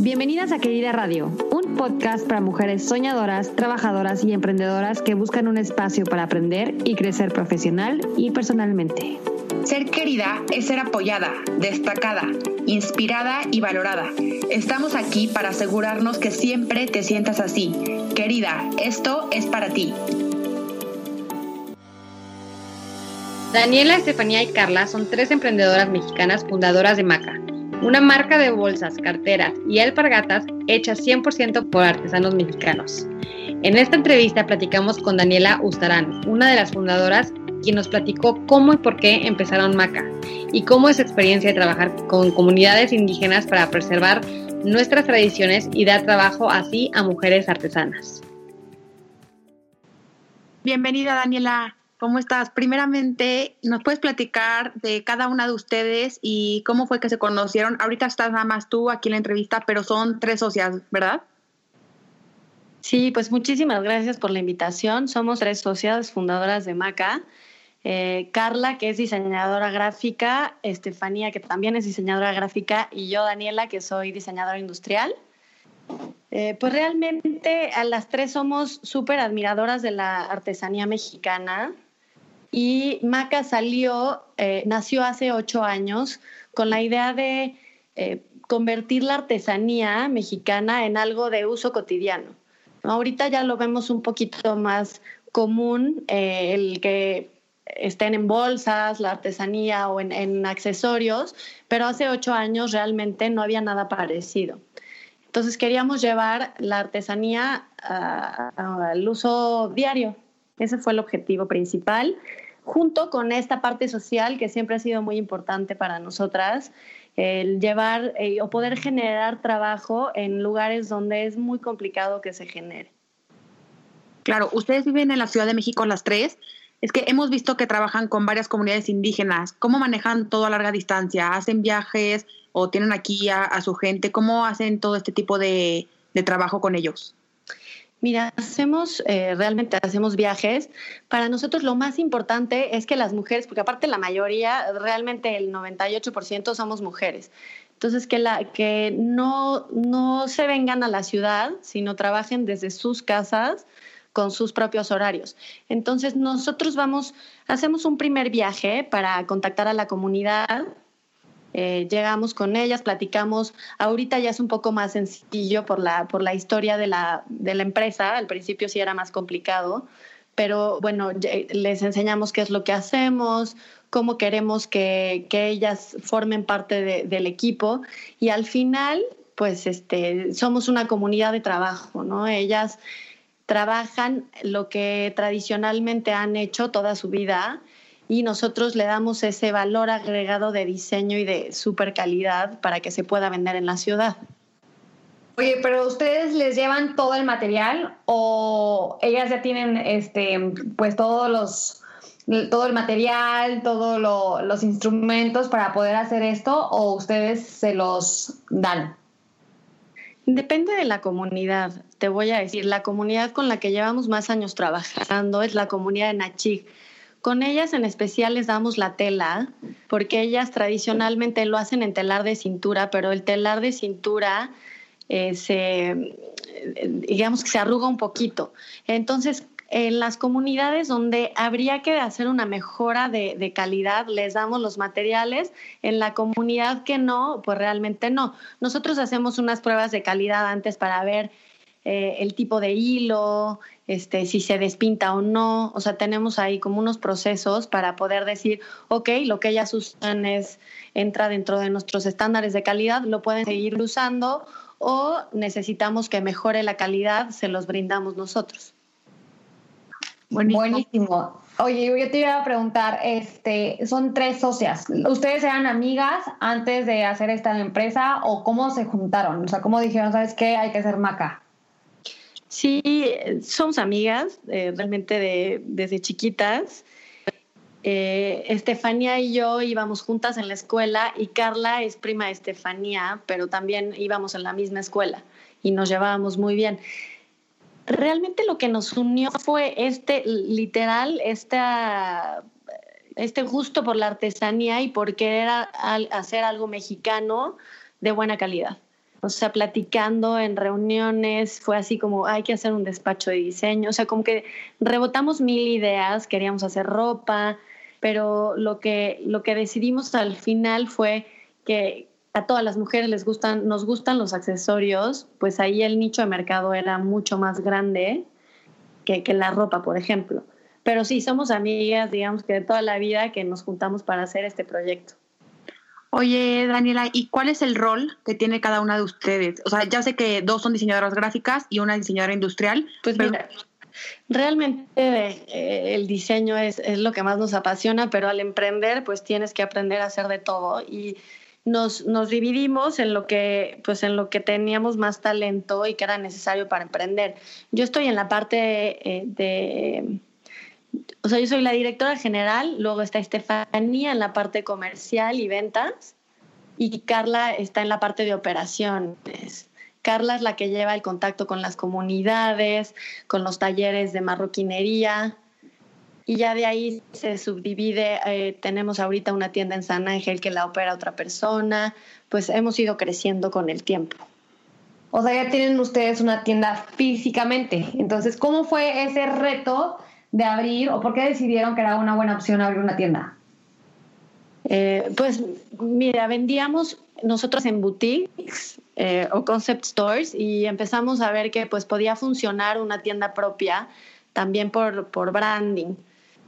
Bienvenidas a Querida Radio, un podcast para mujeres soñadoras, trabajadoras y emprendedoras que buscan un espacio para aprender y crecer profesional y personalmente. Ser querida es ser apoyada, destacada, inspirada y valorada. Estamos aquí para asegurarnos que siempre te sientas así. Querida, esto es para ti. Daniela, Estefanía y Carla son tres emprendedoras mexicanas fundadoras de Maca una marca de bolsas, carteras y alpargatas hechas 100% por artesanos mexicanos. En esta entrevista platicamos con Daniela Ustarán, una de las fundadoras, quien nos platicó cómo y por qué empezaron Maca y cómo es su experiencia de trabajar con comunidades indígenas para preservar nuestras tradiciones y dar trabajo así a mujeres artesanas. Bienvenida Daniela. ¿Cómo estás? Primeramente, ¿nos puedes platicar de cada una de ustedes y cómo fue que se conocieron? Ahorita estás nada más tú aquí en la entrevista, pero son tres socias, ¿verdad? Sí, pues muchísimas gracias por la invitación. Somos tres socias fundadoras de Maca. Eh, Carla, que es diseñadora gráfica, Estefanía, que también es diseñadora gráfica, y yo, Daniela, que soy diseñadora industrial. Eh, pues realmente a las tres somos súper admiradoras de la artesanía mexicana. Y Maca salió, eh, nació hace ocho años con la idea de eh, convertir la artesanía mexicana en algo de uso cotidiano. Ahorita ya lo vemos un poquito más común, eh, el que estén en bolsas, la artesanía o en, accesorios, pero hace ocho años realmente no había nada parecido. Entonces queríamos llevar la artesanía al uso diario, ese fue el objetivo principal, junto con esta parte social que siempre ha sido muy importante para nosotras, el llevar eh, o poder generar trabajo en lugares donde es muy complicado que se genere. Claro, ustedes viven en la Ciudad de México las tres. Es que hemos visto que trabajan con varias comunidades indígenas. ¿Cómo manejan todo a larga distancia? ¿Hacen viajes o tienen aquí a, su gente? ¿Cómo hacen todo este tipo de trabajo con ellos? Mira, hacemos, eh, realmente hacemos viajes. Para nosotros lo más importante es que las mujeres, porque aparte la mayoría, realmente el 98% somos mujeres. Entonces, que, la, que no, no se vengan a la ciudad, sino trabajen desde sus casas con sus propios horarios. Entonces, nosotros vamos, hacemos un primer viaje para contactar a la comunidad, eh, llegamos con ellas, platicamos. Ahorita ya es un poco más sencillo por la, por la historia de la, de la empresa. Al principio sí era más complicado, pero bueno, les enseñamos qué es lo que hacemos, cómo queremos que, que ellas formen parte del equipo y al final, pues este, somos una comunidad de trabajo, ¿no? Ellas trabajan lo que tradicionalmente han hecho toda su vida y nosotros le damos ese valor agregado de diseño y de super calidad para que se pueda vender en la ciudad. Oye, pero ustedes les llevan todo el material o ellas ya tienen este pues todos los todo el material, todos los instrumentos para poder hacer esto o ustedes se los dan? Depende de la comunidad, te voy a decir, la comunidad con la que llevamos más años trabajando es la comunidad de Nachig con ellas en especial les damos la tela, porque ellas tradicionalmente lo hacen en telar de cintura, pero el telar de cintura eh, se, digamos que se arruga un poquito. Entonces, en las comunidades donde habría que hacer una mejora de, calidad, les damos los materiales. En la comunidad que no, pues realmente no. Nosotros hacemos unas pruebas de calidad antes para ver eh, el tipo de hilo, este, si se despinta o no. O sea, tenemos ahí como unos procesos para poder decir, ok, lo que ellas usan es, entra dentro de nuestros estándares de calidad, lo pueden seguir usando o necesitamos que mejore la calidad, se los brindamos nosotros. Buenísimo. Oye, yo te iba a preguntar, este, son tres socias. ¿Ustedes eran amigas antes de hacer esta empresa o cómo se juntaron? O sea, ¿cómo dijeron, sabes qué, hay que hacer maca? Sí, somos amigas, eh, realmente de, desde chiquitas. Eh, Estefanía y yo íbamos juntas en la escuela y Carla es prima de Estefanía, pero también íbamos en la misma escuela y nos llevábamos muy bien. Realmente lo que nos unió fue este, literal, esta, este gusto por la artesanía y por querer hacer algo mexicano de buena calidad. O sea, platicando en reuniones, fue así como, hay que hacer un despacho de diseño, o sea, como que rebotamos mil ideas, queríamos hacer ropa, pero lo que, lo que decidimos al final fue que a todas las mujeres les gustan, nos gustan los accesorios, pues ahí el nicho de mercado era mucho más grande que, que la ropa, por ejemplo. Pero sí, somos amigas, digamos que de toda la vida que nos juntamos para hacer este proyecto. Oye, Daniela, ¿y cuál es el rol que tiene cada una de ustedes? O sea, ya sé que dos son diseñadoras gráficas y una diseñadora industrial. Pues mira, realmente eh, el diseño es, es, lo que más nos apasiona, pero al emprender, pues tienes que aprender a hacer de todo. Y nos, nos dividimos en lo que, pues en lo que teníamos más talento y que era necesario para emprender. Yo estoy en la parte eh, de o sea, yo soy la directora general, luego está Estefanía en la parte comercial y ventas y Carla está en la parte de operaciones. Carla es la que lleva el contacto con las comunidades, con los talleres de marroquinería y ya de ahí se subdivide. Eh, tenemos ahorita una tienda en San Ángel que la opera otra persona, pues hemos ido creciendo con el tiempo. O sea, ya tienen ustedes una tienda físicamente. Entonces, ¿cómo fue ese reto de abrir o por qué decidieron que era una buena opción abrir una tienda? Eh, pues mira, vendíamos nosotros en boutiques eh, o concept stores y empezamos a ver que pues podía funcionar una tienda propia también por, por branding.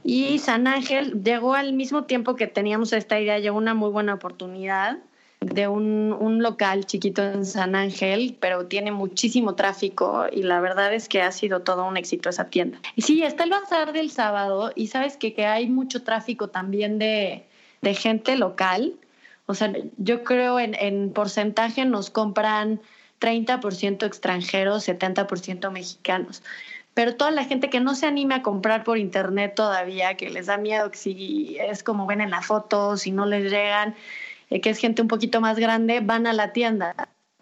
Y San Ángel llegó al mismo tiempo que teníamos esta idea, llegó una muy buena oportunidad de un, un, local chiquito en San Ángel, pero tiene muchísimo tráfico y la verdad es que ha sido todo un éxito esa tienda. Y sí, está el bazar del sábado y sabes que, que hay mucho tráfico también de, de, gente local. O sea, yo creo en, en porcentaje nos compran 30% extranjeros, 70% mexicanos. Pero toda la gente que no se anime a comprar por internet todavía, que les da miedo que si es como ven en la foto, si no les llegan, que es gente un poquito más grande, van a la tienda.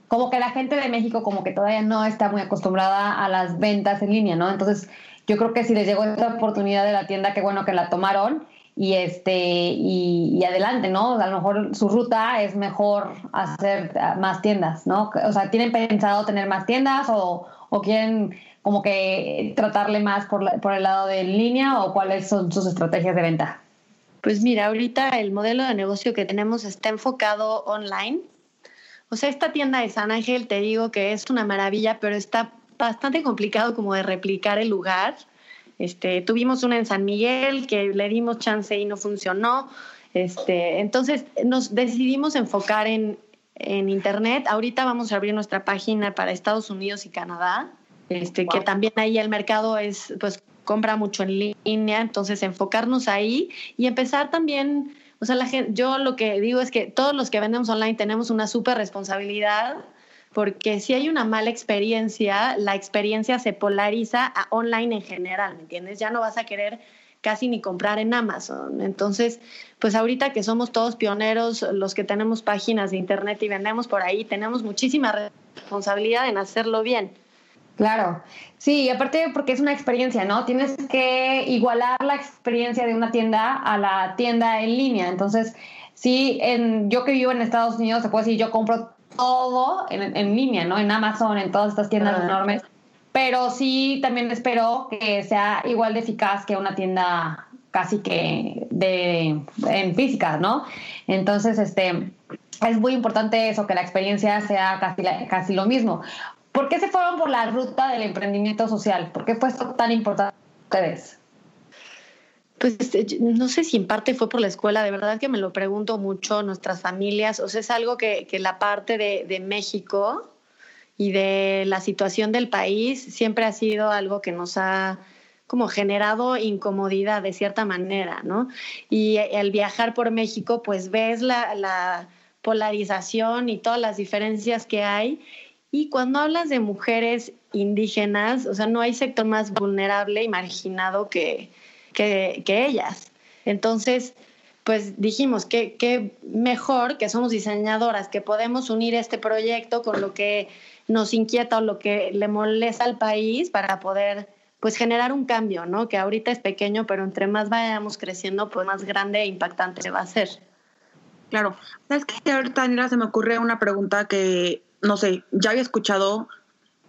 Como que la gente de México como que todavía no está muy acostumbrada a las ventas en línea, ¿no? Entonces, yo creo que si les llegó esta oportunidad de la tienda, qué bueno que la tomaron y este y, adelante, ¿no? A lo mejor su ruta es mejor hacer más tiendas, ¿no? O sea, ¿tienen pensado tener más tiendas o, o quieren como que tratarle más por, por el lado de línea o cuáles son sus estrategias de venta? Pues mira, ahorita el modelo de negocio que tenemos está enfocado online. O sea, esta tienda de San Ángel, te digo que es una maravilla, pero está bastante complicado como de replicar el lugar. Este, tuvimos una en San Miguel que le dimos chance y no funcionó. Este, entonces nos decidimos enfocar en, en Internet. Ahorita vamos a abrir nuestra página para Estados Unidos y Canadá, este, que también ahí el mercado es pues compra mucho en línea, entonces enfocarnos ahí y empezar también, o sea, la gente, yo lo que digo es que todos los que vendemos online tenemos una súper responsabilidad porque si hay una mala experiencia, la experiencia se polariza a online en general, ¿me entiendes? Ya no vas a querer casi ni comprar en Amazon. Entonces, pues ahorita que somos todos pioneros, los que tenemos páginas de internet y vendemos por ahí, tenemos muchísima responsabilidad en hacerlo bien. Claro, sí, y aparte porque es una experiencia, ¿no? Tienes que igualar la experiencia de una tienda a la tienda en línea. Entonces, sí, en, yo que vivo en Estados Unidos, se puede decir, yo compro todo en, en línea, ¿no? En Amazon, en todas estas tiendas enormes. Pero sí, también espero que sea igual de eficaz que una tienda casi que de en física, ¿no? Entonces, este es muy importante eso, que la experiencia sea casi, casi lo mismo. ¿Por qué se fueron por la ruta del emprendimiento social? ¿Por qué fue esto tan importante para ustedes? Pues este, no sé si en parte fue por la escuela, de verdad que me lo pregunto mucho, nuestras familias, o sea, es algo que, que la parte de, de, México y de la situación del país siempre ha sido algo que nos ha como generado incomodidad de cierta manera, ¿no? Y el viajar por México, pues ves la, la polarización y todas las diferencias que hay y cuando hablas de mujeres indígenas, o sea, no hay sector más vulnerable y marginado que, que, ellas. Entonces, pues dijimos que, que, mejor que somos diseñadoras, que podemos unir este proyecto con lo que nos inquieta o lo que le molesta al país para poder pues generar un cambio, ¿no? Que ahorita es pequeño, pero entre más vayamos creciendo, pues más grande e impactante va a hacer. Claro. ¿Sabes qué? Ahorita, Daniela, se me ocurre una pregunta que no sé, ya había escuchado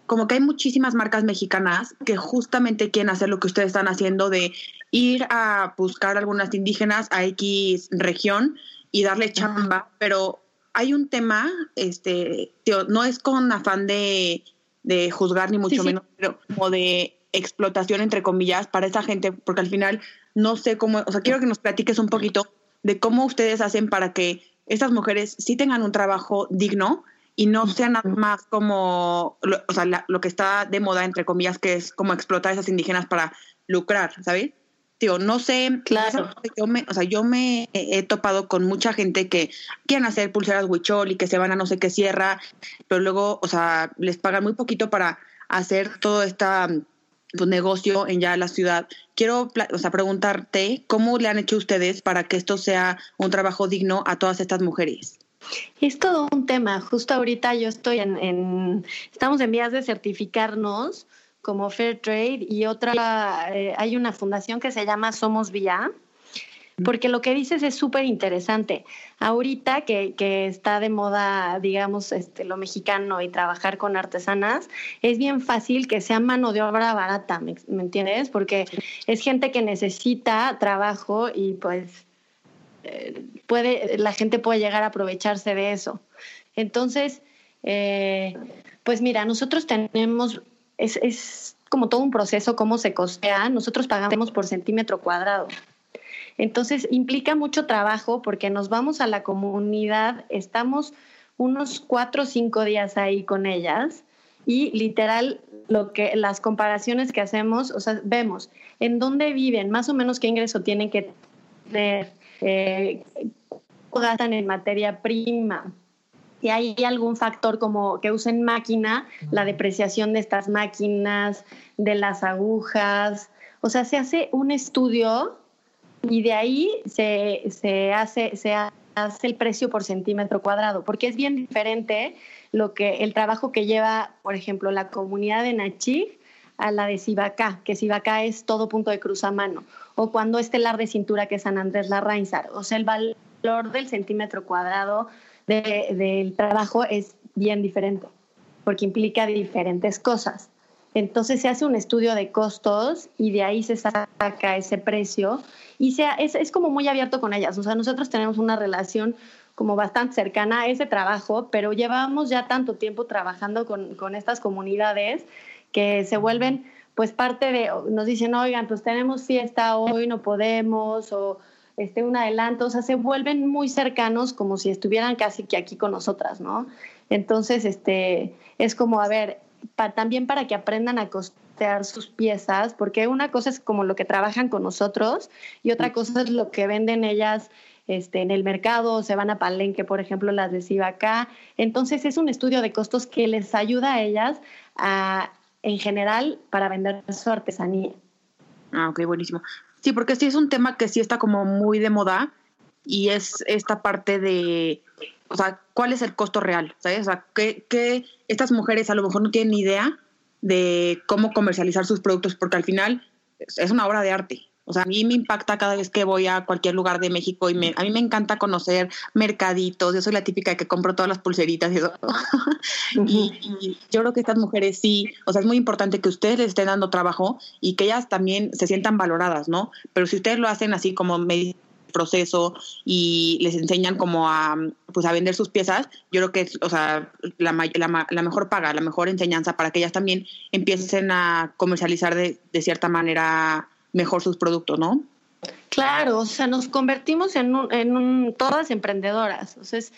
como que hay muchísimas marcas mexicanas que justamente quieren hacer lo que ustedes están haciendo de ir a buscar algunas indígenas a X región y darle chamba, pero hay un tema, este, tío, no es con afán de, de juzgar ni mucho menos, pero como de explotación entre comillas para esa gente, porque al final no sé cómo, o sea, quiero que nos platiques un poquito de cómo ustedes hacen para que estas mujeres sí tengan un trabajo digno y no sea nada más como, lo, o sea, lo que está de moda, entre comillas, que es como explotar a esas indígenas para lucrar, ¿sabes? Tío, no sé, claro. yo me, o sea, yo me he topado con mucha gente que quieren hacer pulseras huichol y que se van a no sé qué sierra, pero luego, o sea, les pagan muy poquito para hacer todo este negocio en ya la ciudad. Quiero o sea, preguntarte cómo le han hecho ustedes para que esto sea un trabajo digno a todas estas mujeres. Es todo un tema. Justo ahorita yo estoy en, estamos en vías de certificarnos como Fair Trade y otra, eh, hay una fundación que se llama Somos Vía, porque lo que dices es súper interesante. Ahorita que, que, está de moda, digamos, este, lo mexicano y trabajar con artesanas, es bien fácil que sea mano de obra barata, ¿me, me entiendes? Porque es gente que necesita trabajo y pues puede, la gente puede llegar a aprovecharse de eso. Entonces, eh, pues mira, nosotros tenemos, es, es como todo un proceso, cómo se costea, nosotros pagamos por centímetro cuadrado. Entonces, implica mucho trabajo porque nos vamos a la comunidad, estamos unos cuatro o cinco días ahí con ellas y literal lo que las comparaciones que hacemos, o sea, vemos en dónde viven, más o menos qué ingreso tienen que tener, eh, gastan en materia prima. Si hay algún factor como que usen máquina, la depreciación de estas máquinas, de las agujas, o sea, se hace un estudio y de ahí se, se, hace, se hace el precio por centímetro cuadrado, porque es bien diferente lo que el trabajo que lleva, por ejemplo, la comunidad de Nachig a la de Sibacá, que Sibacá es todo punto de cruz a mano, o cuando es telar de cintura, que es San Andrés Larrainzar. O sea, el valor del centímetro cuadrado del trabajo es bien diferente, porque implica diferentes cosas. Entonces se hace un estudio de costos y de ahí se saca ese precio y sea, es, es como muy abierto con ellas. O sea, nosotros tenemos una relación como bastante cercana a ese trabajo, pero llevamos ya tanto tiempo trabajando con, con estas comunidades que se vuelven pues parte de, nos dicen, oigan, pues tenemos fiesta hoy, no podemos, o este, un adelanto, o sea, se vuelven muy cercanos como si estuvieran casi que aquí con nosotras, ¿no? Entonces, este, es como, a ver, también para que aprendan a costear sus piezas, porque una cosa es como lo que trabajan con nosotros y otra cosa es lo que venden ellas este, en el mercado, se van a Palenque, por ejemplo, las de acá. Entonces es un estudio de costos que les ayuda a ellas a en general para vender su artesanía. Ah, ok, buenísimo. Sí, porque sí es un tema que sí está como muy de moda y es esta parte de, o sea, ¿cuál es el costo real? ¿Sabes? O sea, que, estas mujeres a lo mejor no tienen ni idea de cómo comercializar sus productos porque al final es una obra de arte. O sea, a mí me impacta cada vez que voy a cualquier lugar de México y me, a mí me encanta conocer mercaditos. Yo soy la típica que compro todas las pulseritas y eso. y, yo creo que estas mujeres sí, o sea, es muy importante que ustedes les estén dando trabajo y que ellas también se sientan valoradas, ¿no? Pero si ustedes lo hacen así como proceso y les enseñan como a pues a vender sus piezas, yo creo que es, o sea, la, la, la, mejor paga, la mejor enseñanza para que ellas también empiecen a comercializar de, de cierta manera mejor sus productos, ¿no? Claro, o sea, nos convertimos en, en todas emprendedoras. O sea, es,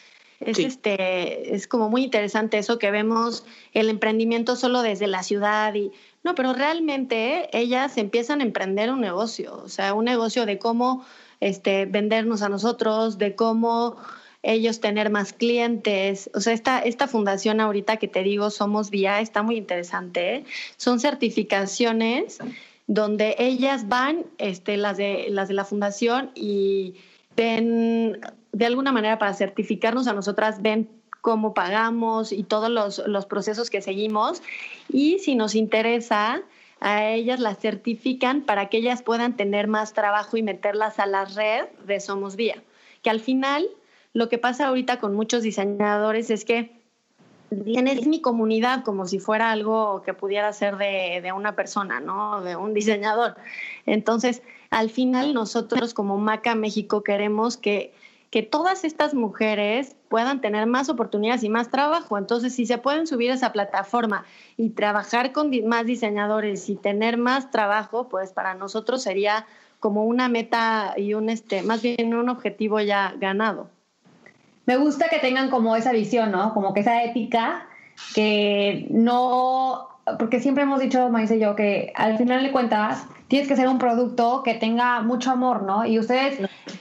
este, es como muy interesante eso que vemos el emprendimiento solo desde la ciudad y no, pero realmente ellas empiezan a emprender un negocio, o sea, un negocio de cómo este, vendernos a nosotros, de cómo ellos tener más clientes. O sea, esta, esta fundación ahorita que te digo, Somos Vía, está muy interesante. ¿eh? Son certificaciones donde ellas van, este, las, de, las de la fundación, y ven, de alguna manera para certificarnos a nosotras, ven cómo pagamos y todos los, los procesos que seguimos. Y si nos interesa, a ellas las certifican para que ellas puedan tener más trabajo y meterlas a la red de Somos Vía. Que al final, lo que pasa ahorita con muchos diseñadores es que es mi comunidad como si fuera algo que pudiera ser de, de, una persona, ¿no? De un diseñador. Entonces, al final nosotros como Maca México queremos que, que todas estas mujeres puedan tener más oportunidades y más trabajo. Entonces, si se pueden subir a esa plataforma y trabajar con más diseñadores y tener más trabajo, pues para nosotros sería como una meta y un, este, más bien un objetivo ya ganado me gusta que tengan como esa visión, ¿no? Como que esa ética que no, porque siempre hemos dicho, Maíz y yo, que al final de cuentas tienes que ser un producto que tenga mucho amor, ¿no? Y ustedes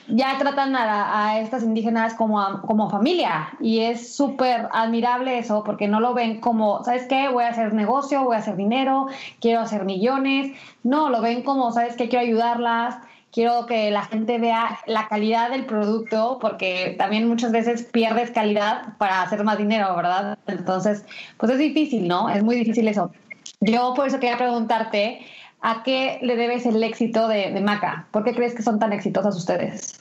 ya tratan a, estas indígenas como, como familia y es súper admirable eso porque no lo ven como, ¿sabes qué? Voy a hacer negocio, voy a hacer dinero, quiero hacer millones. No, lo ven como, ¿sabes qué? Quiero ayudarlas quiero que la gente vea la calidad del producto, porque también muchas veces pierdes calidad para hacer más dinero, ¿verdad? Entonces, pues es difícil, ¿no? Es muy difícil eso. Yo por eso quería preguntarte, ¿a qué le debes el éxito de, Maca? ¿Por qué crees que son tan exitosas ustedes?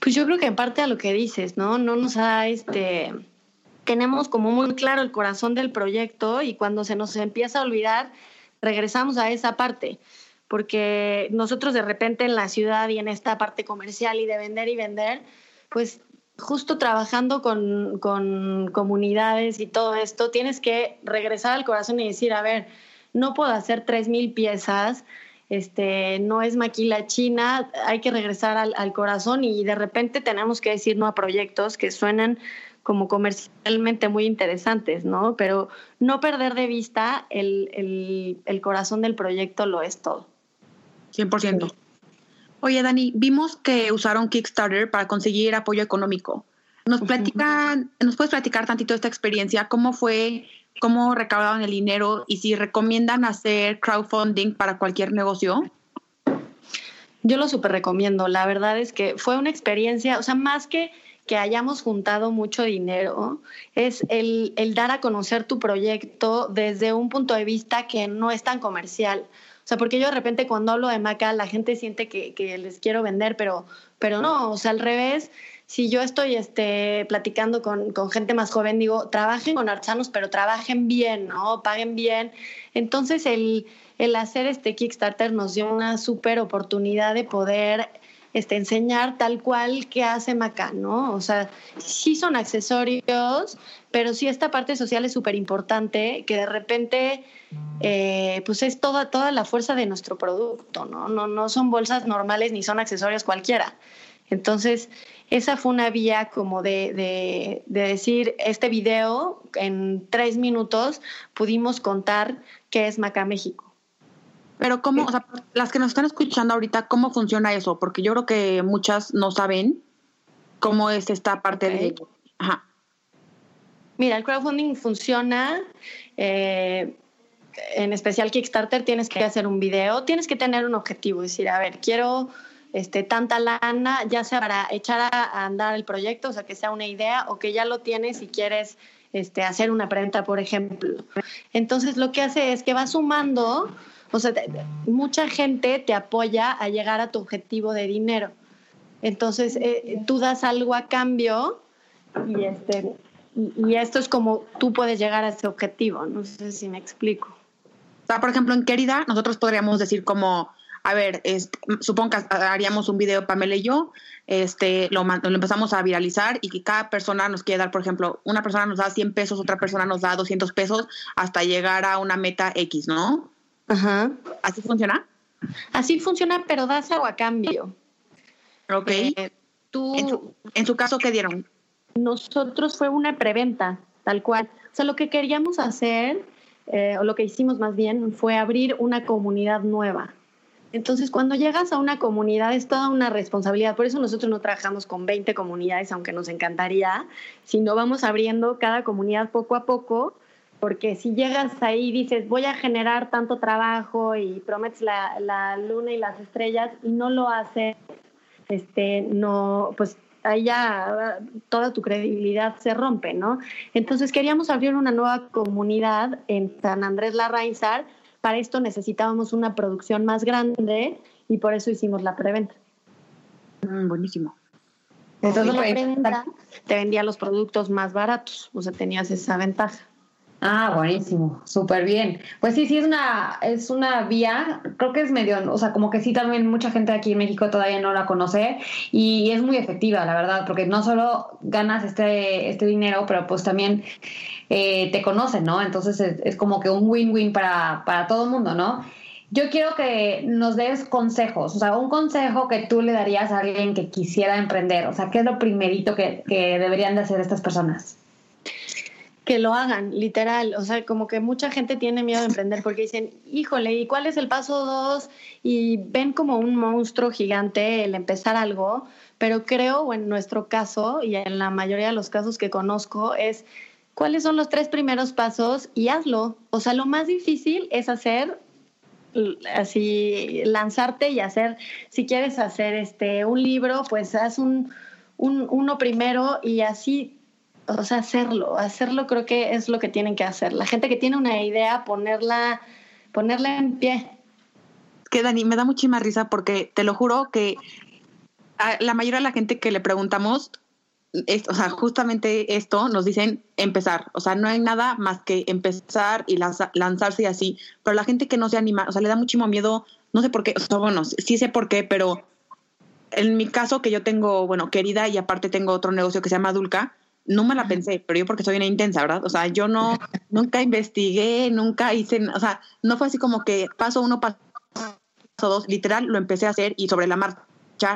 Pues yo creo que en parte a lo que dices, ¿no? No nos ha, este, tenemos como muy claro el corazón del proyecto y cuando se nos empieza a olvidar, regresamos a esa parte porque nosotros de repente en la ciudad y en esta parte comercial y de vender y vender, pues justo trabajando con, comunidades y todo esto, tienes que regresar al corazón y decir, a ver, no puedo hacer tres mil piezas, este, no es maquila china, hay que regresar al, corazón y de repente tenemos que decir no a proyectos que suenan como comercialmente muy interesantes, ¿no? Pero no perder de vista el corazón del proyecto lo es todo. 100%. Oye, Dani, vimos que usaron Kickstarter para conseguir apoyo económico. ¿Nos, platican, ¿Nos puedes platicar tantito esta experiencia? ¿Cómo fue? ¿Cómo recaudaron el dinero? ¿Y si recomiendan hacer crowdfunding para cualquier negocio? Yo lo súper recomiendo. La verdad es que fue una experiencia, o sea, más que que hayamos juntado mucho dinero, es el, el, dar a conocer tu proyecto desde un punto de vista que no es tan comercial. O sea, porque yo de repente cuando hablo de maca, la gente siente que, que les quiero vender, pero, pero no, o sea, al revés si yo estoy este, platicando con, con, gente más joven, digo, trabajen con artesanos, pero trabajen bien, ¿no? Paguen bien. Entonces, el, el hacer este Kickstarter nos dio una súper oportunidad de poder este, enseñar tal cual que hace Maca, ¿no? O sea, sí son accesorios, pero sí esta parte social es súper importante, que de repente eh, pues es toda, toda la fuerza de nuestro producto, ¿no? ¿no? No son bolsas normales ni son accesorios cualquiera. Entonces, esa fue una vía como de, de, decir, este video, en tres minutos pudimos contar qué es Maca México. Pero cómo, o sea, las que nos están escuchando ahorita, ¿cómo funciona eso? Porque yo creo que muchas no saben cómo es esta parte de... Ajá. Mira, el crowdfunding funciona eh, en especial Kickstarter, tienes que hacer un video, tienes que tener un objetivo, decir, a ver, quiero este, tanta lana, ya sea para echar a, andar el proyecto, o sea, que sea una idea, o que ya lo tienes y quieres este, hacer una prenda, por ejemplo. Entonces, lo que hace es que va sumando, o sea, mucha gente te apoya a llegar a tu objetivo de dinero. Entonces, eh, tú das algo a cambio y, este, y esto es como tú puedes llegar a ese objetivo. No sé si me explico. O sea, por ejemplo, en Querida, nosotros podríamos decir como, a ver, supongo que haríamos un video Pamela y yo, este, lo, lo, empezamos a viralizar y que cada persona nos quiere dar, por ejemplo, una persona nos da 100 pesos, otra persona nos da 200 pesos hasta llegar a una meta X, ¿no? Ajá. ¿Así funciona? Así funciona, pero das algo a cambio. Ok. Eh, tú, en su, en su caso, ¿qué dieron? Nosotros fue una preventa, tal cual. O sea, lo que queríamos hacer eh, o lo que hicimos más bien, fue abrir una comunidad nueva. Entonces, cuando llegas a una comunidad es toda una responsabilidad. Por eso nosotros no trabajamos con 20 comunidades, aunque nos encantaría, sino vamos abriendo cada comunidad poco a poco, porque si llegas ahí y dices, voy a generar tanto trabajo y prometes la, la luna y las estrellas y no lo haces, este, no, pues ahí ya toda tu credibilidad se rompe, ¿no? Entonces queríamos abrir una nueva comunidad en San Andrés Larrainzar. Para esto necesitábamos una producción más grande y por eso hicimos la preventa. Mm, buenísimo. Entonces, la preventa te vendía los productos más baratos, o sea, tenías esa ventaja. Ah, buenísimo, súper bien. Pues sí, sí es una, es una vía, creo que es medio, o sea, como que sí también mucha gente aquí en México todavía no la conoce y es muy efectiva, la verdad, porque no solo ganas este, este dinero, pero pues también eh, te conocen, ¿no? Entonces es, es como que un win-win para, para todo el mundo, ¿no? Yo quiero que nos des consejos, o sea, un consejo que tú le darías a alguien que quisiera emprender, o sea, ¿qué es lo primerito que, que deberían de hacer estas personas? Que lo hagan, literal. O sea, como que mucha gente tiene miedo de emprender porque dicen, híjole, ¿y cuál es el paso dos? Y ven como un monstruo gigante el empezar algo, pero creo, o en nuestro caso, y en la mayoría de los casos que conozco, es cuáles son los tres primeros pasos y hazlo. O sea, lo más difícil es hacer así lanzarte y hacer si quieres hacer este un libro pues haz un, un uno primero y así o sea, hacerlo, hacerlo creo que es lo que tienen que hacer. La gente que tiene una idea, ponerla, ponerla en pie. Que Dani, me da muchísima risa porque te lo juro que la mayoría de la gente que le preguntamos, o sea, justamente esto nos dicen empezar. O sea, no hay nada más que empezar y lanzarse y así. Pero la gente que no se anima, o sea, le da muchísimo miedo, no sé por qué, o bueno, sí sé por qué, pero en mi caso que yo tengo, bueno, querida y aparte tengo otro negocio que se llama Dulca, no me la pensé, pero yo porque soy una intensa, ¿verdad? O sea, yo no, nunca investigué, nunca hice, o sea, no fue así como que paso uno, paso dos, literal lo empecé a hacer y sobre la marcha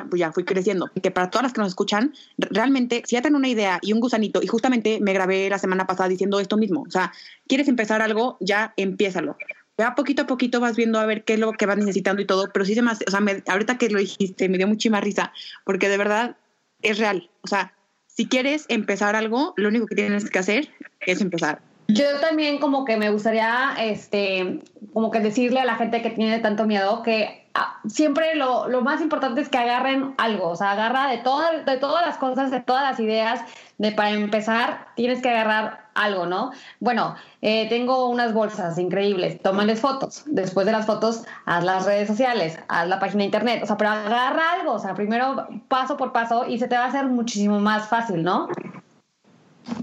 pues ya fui creciendo. Que para todas las que nos escuchan, realmente, si ya tienen una idea y un gusanito, y justamente me grabé la semana pasada diciendo esto mismo, o sea, quieres empezar algo, ya empiézalo. Ya poquito a poquito vas viendo a ver qué es lo que vas necesitando y todo, pero sí se me hace, o sea, ahorita que lo dijiste, me dio muchísima risa, porque de verdad es real. O sea, si quieres empezar algo, lo único que tienes que hacer es empezar. Yo también como que me gustaría, este, como que decirle a la gente que tiene tanto miedo que siempre lo, lo, más importante es que agarren algo, o sea, agarra de, todas de todas las cosas, de todas las ideas, de para empezar tienes que agarrar algo, ¿no? Bueno, eh, tengo unas bolsas increíbles, tómales fotos, después de las fotos haz las redes sociales, haz la página de internet, o sea, pero agarra algo, o sea, primero paso por paso y se te va a hacer muchísimo más fácil, ¿no?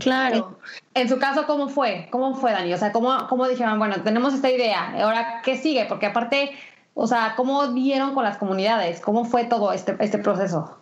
Claro. En, su caso, ¿cómo fue? ¿Cómo fue, Dani? O sea, ¿cómo, ¿cómo dijeron, bueno, tenemos esta idea, ahora qué sigue? Porque aparte, o sea, ¿cómo dieron con las comunidades? ¿Cómo fue todo este, este proceso?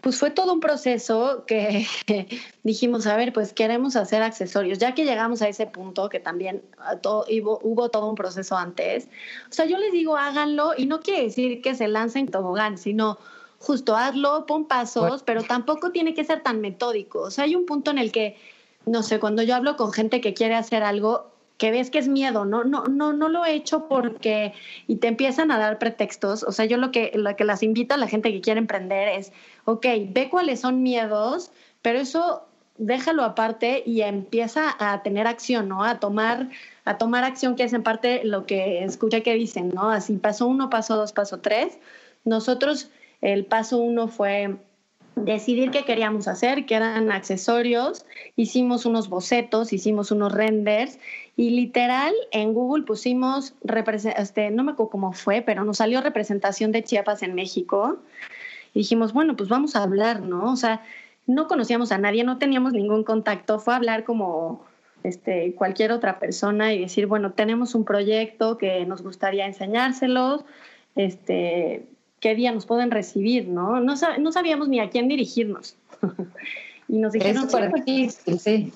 pues fue todo un proceso que dijimos, a ver, pues queremos hacer accesorios. Ya que llegamos a ese punto, que también ah, hubo, todo un proceso antes, o sea, yo les digo, háganlo y no quiere decir que se lancen tobogán, sino justo hazlo, pon pasos, pero tampoco tiene que ser tan metódico. O sea, hay un punto en el que, no sé, cuando yo hablo con gente que quiere hacer algo, que ves que es miedo, no, no, no, no lo he hecho porque, y te empiezan a dar pretextos, o sea, yo lo que, lo que las invito a la gente que quiere emprender es, ok, ve cuáles son miedos, pero eso déjalo aparte y empieza a tener acción, ¿no? A tomar, a tomar acción, que es en parte lo que escucha que dicen, ¿no? Así paso uno, paso dos, paso tres. Nosotros, el paso uno fue decidir qué queríamos hacer, que eran accesorios, hicimos unos bocetos, hicimos unos renders y literal en Google pusimos, este, no me acuerdo cómo fue, pero nos salió representación de Chiapas en México y dijimos, bueno, pues vamos a hablar, ¿no? O sea, no conocíamos a nadie, no teníamos ningún contacto, fue hablar como este, cualquier otra persona y decir, bueno, tenemos un proyecto que nos gustaría enseñárselos, este, qué día nos pueden recibir, ¿no? No, no sabíamos ni a quién dirigirnos. y nos dijeron... Es sí.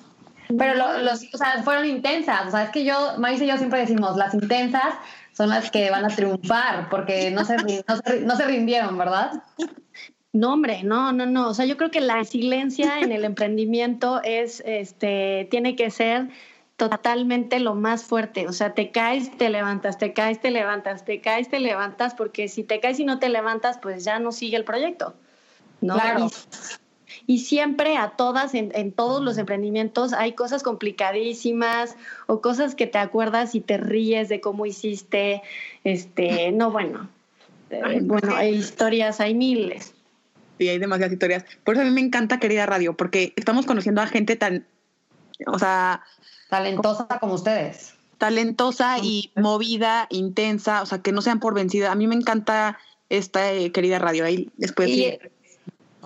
Pero los, o sea, fueron intensas. O sea, es que yo, Maíz y yo siempre decimos, las intensas son las que van a triunfar, porque no se, no se, rindieron, ¿verdad? No, hombre, no, no, no. O sea, yo creo que la resiliencia en el emprendimiento es, este, tiene que ser totalmente lo más fuerte. O sea, te caes, te levantas, te caes, te levantas, te caes, te levantas, porque si te caes y no te levantas, pues ya no sigue el proyecto. ¿no? Claro. Y, siempre a todas, en, en, todos los emprendimientos, hay cosas complicadísimas o cosas que te acuerdas y te ríes de cómo hiciste. Este, no, bueno. Eh, bueno, hay historias, hay miles. Sí, hay demasiadas historias. Por eso a mí me encanta Querida Radio, porque estamos conociendo a gente tan, o sea, Talentosa como ustedes. Talentosa y movida, intensa, o sea, que no sean por vencida. A mí me encanta esta eh, querida radio. Ahí después.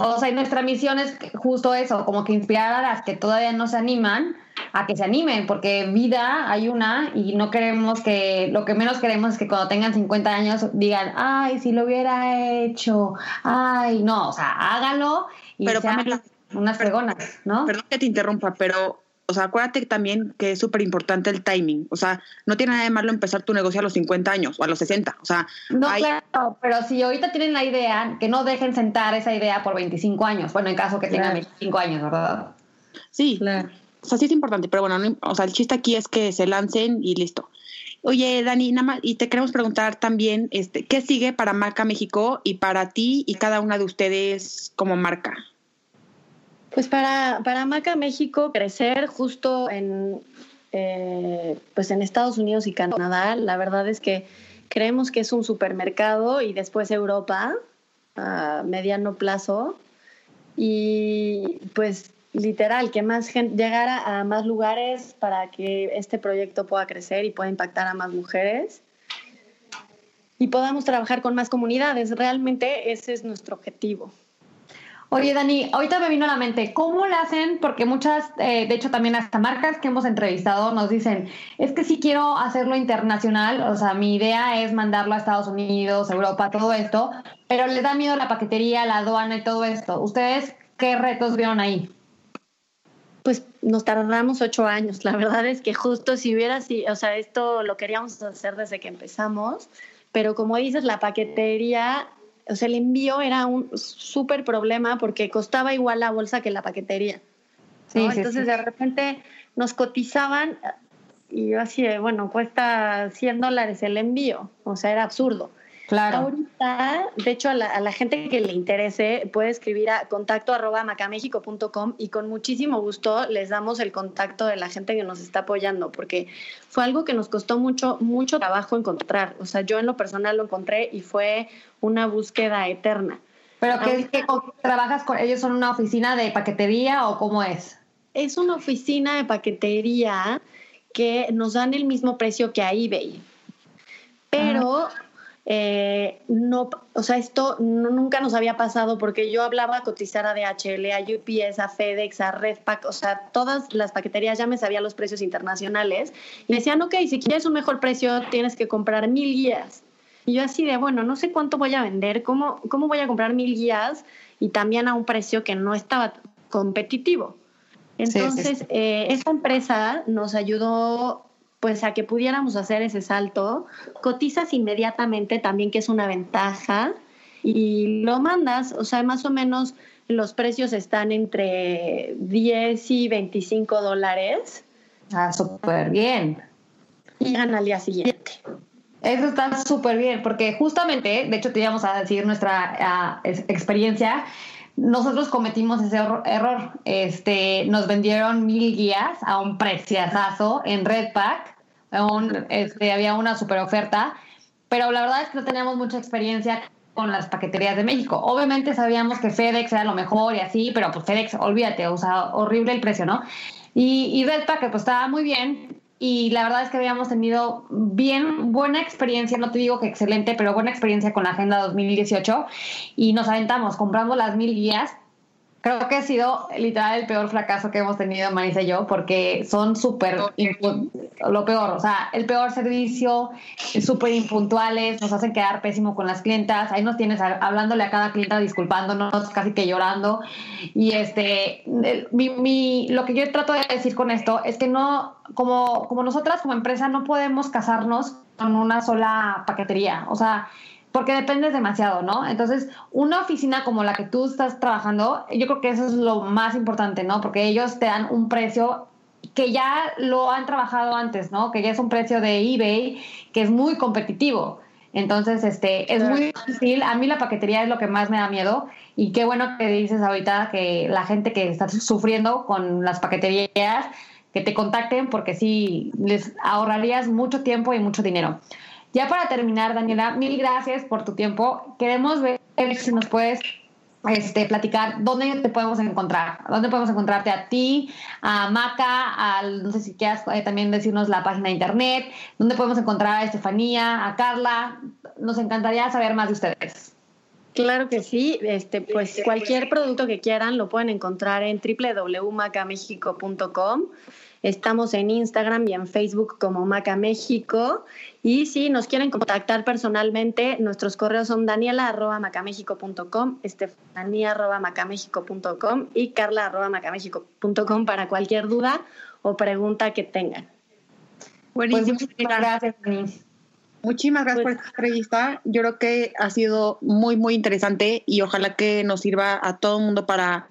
O sea, y nuestra misión es justo eso, como que inspirar a las que todavía no se animan a que se animen, porque vida hay una y no queremos que, lo que menos queremos es que cuando tengan 50 años digan, ay, si lo hubiera hecho, ay, no, o sea, hágalo y pero sean unas fregonas, ¿no? Perdón que te interrumpa, pero o sea, acuérdate también que es súper importante el timing. O sea, no tiene nada de malo empezar tu negocio a los 50 años o a los 60. O sea, no, claro, pero si ahorita tienen la idea, que no dejen sentar esa idea por 25 años. Bueno, en caso que tengan 25 años, ¿verdad? Sí, claro. O sea, sí es importante, pero bueno, o sea, el chiste aquí es que se lancen y listo. Oye, Dani, nada más, y te queremos preguntar también, este, ¿qué sigue para Marca México y para ti y cada una de ustedes como marca? Pues para, para Maca México crecer justo en, eh, pues en Estados Unidos y Canadá, la verdad es que creemos que es un supermercado y después Europa a mediano plazo y pues literal que más gente llegara a más lugares para que este proyecto pueda crecer y pueda impactar a más mujeres y podamos trabajar con más comunidades. Realmente ese es nuestro objetivo. Oye, Dani, ahorita me vino a la mente, ¿cómo lo hacen? Porque muchas, eh, de hecho también hasta marcas que hemos entrevistado nos dicen, es que sí quiero hacerlo internacional, o sea, mi idea es mandarlo a Estados Unidos, Europa, todo esto, pero les da miedo la paquetería, la aduana y todo esto. ¿Ustedes qué retos vieron ahí? Pues nos tardamos ocho años. La verdad es que justo si hubiera así, o sea, esto lo queríamos hacer desde que empezamos, pero como dices, la paquetería o sea, el envío era un súper problema porque costaba igual la bolsa que la paquetería. Sí, Entonces de repente nos cotizaban y yo así bueno, cuesta 100 dólares el envío. O sea, era absurdo. Claro. Ahorita, de hecho, a la, gente que le interese puede escribir a contacto arroba macamexico.com y con muchísimo gusto les damos el contacto de la gente que nos está apoyando, porque fue algo que nos costó mucho, mucho trabajo encontrar. O sea, yo en lo personal lo encontré y fue una búsqueda eterna. ¿Pero qué, que trabajas con ellos? ¿Son una oficina de paquetería o cómo es? Es una oficina de paquetería que nos dan el mismo precio que a eBay. Pero eh, no, o sea, esto nunca nos había pasado porque yo hablaba a cotizar a DHL, a UPS, a FedEx, a Redpack, o sea, todas las paqueterías ya me sabían los precios internacionales y me decían, ok, si quieres un mejor precio tienes que comprar mil guías. Y yo así de, bueno, no sé cuánto voy a vender, cómo, cómo voy a comprar mil guías y también a un precio que no estaba competitivo. Entonces, eh, esta empresa nos ayudó pues a que pudiéramos hacer ese salto, cotizas inmediatamente también, que es una ventaja, y lo mandas, o sea, más o menos los precios están entre 10 y 25 dólares. Ah, súper bien. Y llegan al día siguiente. Eso está súper bien, porque justamente, de hecho te íbamos a decir nuestra ah, experiencia, nosotros cometimos ese error. Este, nos vendieron mil guías a un preciazazo en Redpack. este, había una super oferta, pero la verdad es que no teníamos mucha experiencia con las paqueterías de México. Obviamente sabíamos que FedEx era lo mejor y así, pero pues FedEx, olvídate, o sea, horrible el precio, ¿no? Y, y Redpack, pues estaba muy bien, y la verdad es que habíamos tenido bien buena experiencia, no te digo que excelente, pero buena experiencia con la Agenda 2018 y nos aventamos, comprando las mil guías Creo que ha sido literal el peor fracaso que hemos tenido Marisa y yo, porque son súper lo peor, o sea, el peor servicio, súper impuntuales, nos hacen quedar pésimo con las clientas, ahí nos tienes hablándole a cada clienta, disculpándonos, casi que llorando. Y este, mi, mi, lo que yo trato de decir con esto es que no, como, como nosotras como empresa no podemos casarnos con una sola paquetería, o sea, porque dependes demasiado, ¿no? Entonces, una oficina como la que tú estás trabajando, yo creo que eso es lo más importante, ¿no? Porque ellos te dan un precio que ya lo han trabajado antes, ¿no? Que ya es un precio de eBay que es muy competitivo. Entonces, este, es muy difícil. A mí la paquetería es lo que más me da miedo. Y qué bueno que dices ahorita que la gente que está sufriendo con las paqueterías, que te contacten porque sí, les ahorrarías mucho tiempo y mucho dinero. Ya para terminar, Daniela, mil gracias por tu tiempo. Queremos ver si nos puedes este, platicar dónde te podemos encontrar, dónde podemos encontrarte a ti, a Maca, al, no sé si quieras eh, también decirnos la página de internet, dónde podemos encontrar a Estefanía, a Carla. Nos encantaría saber más de ustedes. Claro que sí, este, pues cualquier producto que quieran lo pueden encontrar en www.macamexico.com. Estamos en Instagram y en Facebook como Maca México. Y si nos quieren contactar personalmente, nuestros correos son daniela.macamexico.com, estefanía.macamexico.com y carla.macamexico.com para cualquier duda o pregunta que tengan. Buenísimo. Pues gracias, Muchísimas gracias por pues esta entrevista. Yo creo que ha sido muy, muy interesante y ojalá que nos sirva a todo el mundo para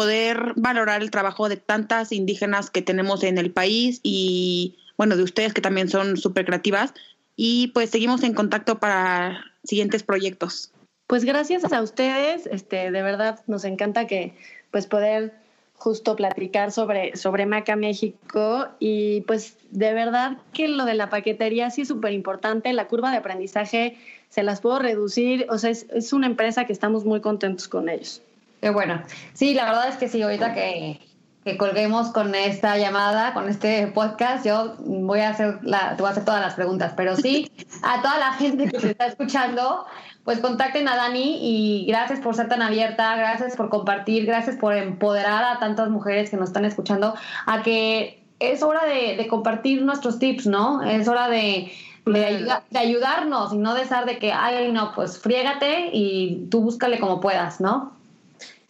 poder valorar el trabajo de tantas indígenas que tenemos en el país y, bueno, de ustedes que también son súper creativas. Y pues seguimos en contacto para siguientes proyectos. Pues gracias a ustedes, este, de verdad nos encanta que pues poder justo platicar sobre, sobre Maca México y pues de verdad que lo de la paquetería sí es súper importante, la curva de aprendizaje se las puedo reducir, o sea, es, es, una empresa que estamos muy contentos con ellos. Qué bueno. Sí, la verdad es que sí, ahorita que, que colguemos con esta llamada, con este podcast, yo voy a hacer la, te voy a hacer todas las preguntas, pero sí, a toda la gente que se está escuchando, pues contacten a Dani y gracias por ser tan abierta, gracias por compartir, gracias por empoderar a tantas mujeres que nos están escuchando a que es hora de, compartir nuestros tips, ¿no? Es hora de, de, ayudarnos y no de estar de que, ay, no, pues friégate y tú búscale como puedas, ¿no?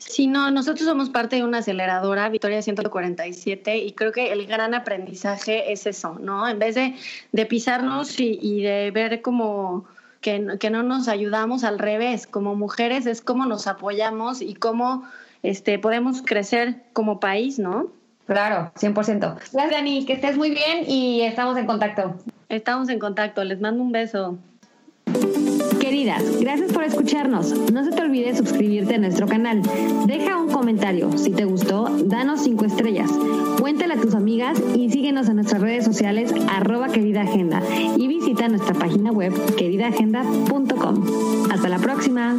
Sí, no, nosotros somos parte de una aceleradora, Victoria 147, y creo que el gran aprendizaje es eso, ¿no? En vez de, de pisarnos y, y de ver como que, que no nos ayudamos al revés. Como mujeres es cómo nos apoyamos y cómo este, podemos crecer como país, ¿no? Claro, 100%. Gracias, Dani, que estés muy bien y estamos en contacto. Estamos en contacto, les mando un beso. Queridas, gracias por escucharnos. No se te olvide suscribirte a nuestro canal. Deja un comentario. Si te gustó, danos cinco estrellas. Cuéntale a tus amigas y síguenos en nuestras redes sociales arroba querida agenda y visita nuestra página web queridaagenda.com. Hasta la próxima.